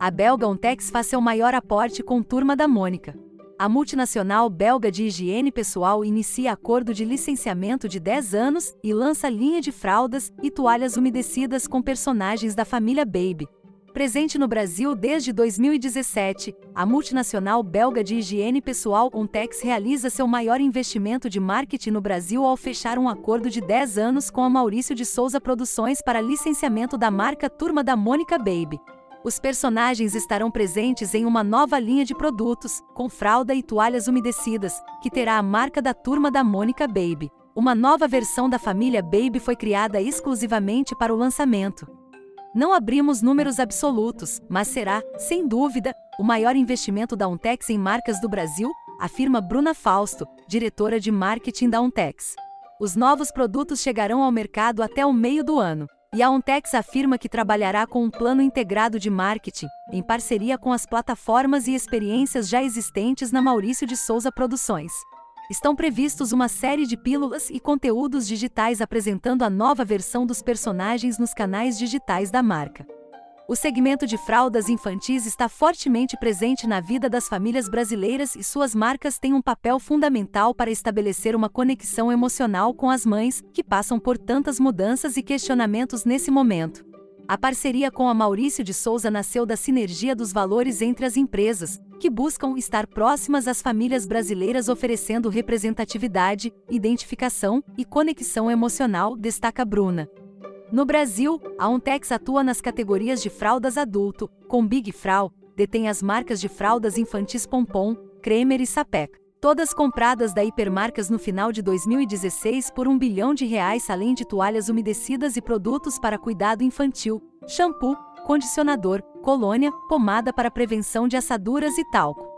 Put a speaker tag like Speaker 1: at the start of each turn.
Speaker 1: a belga Ontex faz seu maior aporte com Turma da Mônica. A multinacional belga de higiene pessoal inicia acordo de licenciamento de 10 anos e lança linha de fraldas e toalhas umedecidas com personagens da família Baby. Presente no Brasil desde 2017, a multinacional belga de higiene pessoal Ontex realiza seu maior investimento de marketing no Brasil ao fechar um acordo de 10 anos com a Maurício de Souza Produções para licenciamento da marca Turma da Mônica Baby. Os personagens estarão presentes em uma nova linha de produtos, com fralda e toalhas umedecidas, que terá a marca da Turma da Mônica Baby. Uma nova versão da família Baby foi criada exclusivamente para o lançamento. Não abrimos números absolutos, mas será, sem dúvida, o maior investimento da Untex em marcas do Brasil, afirma Bruna Fausto, diretora de marketing da Untex. Os novos produtos chegarão ao mercado até o meio do ano. E a Ontex afirma que trabalhará com um plano integrado de marketing, em parceria com as plataformas e experiências já existentes na Maurício de Souza Produções. Estão previstos uma série de pílulas e conteúdos digitais apresentando a nova versão dos personagens nos canais digitais da marca. O segmento de fraldas infantis está fortemente presente na vida das famílias brasileiras e suas marcas têm um papel fundamental para estabelecer uma conexão emocional com as mães, que passam por tantas mudanças e questionamentos nesse momento. A parceria com a Maurício de Souza nasceu da sinergia dos valores entre as empresas, que buscam estar próximas às famílias brasileiras oferecendo representatividade, identificação e conexão emocional, destaca Bruna. No Brasil, a Ontex atua nas categorias de fraldas adulto, com Big Frau, detém as marcas de fraldas infantis Pompom, Kremer e Sapec, todas compradas da Hipermarcas no final de 2016 por um bilhão de reais além de toalhas umedecidas e produtos para cuidado infantil, shampoo, condicionador, colônia, pomada para prevenção de assaduras e talco.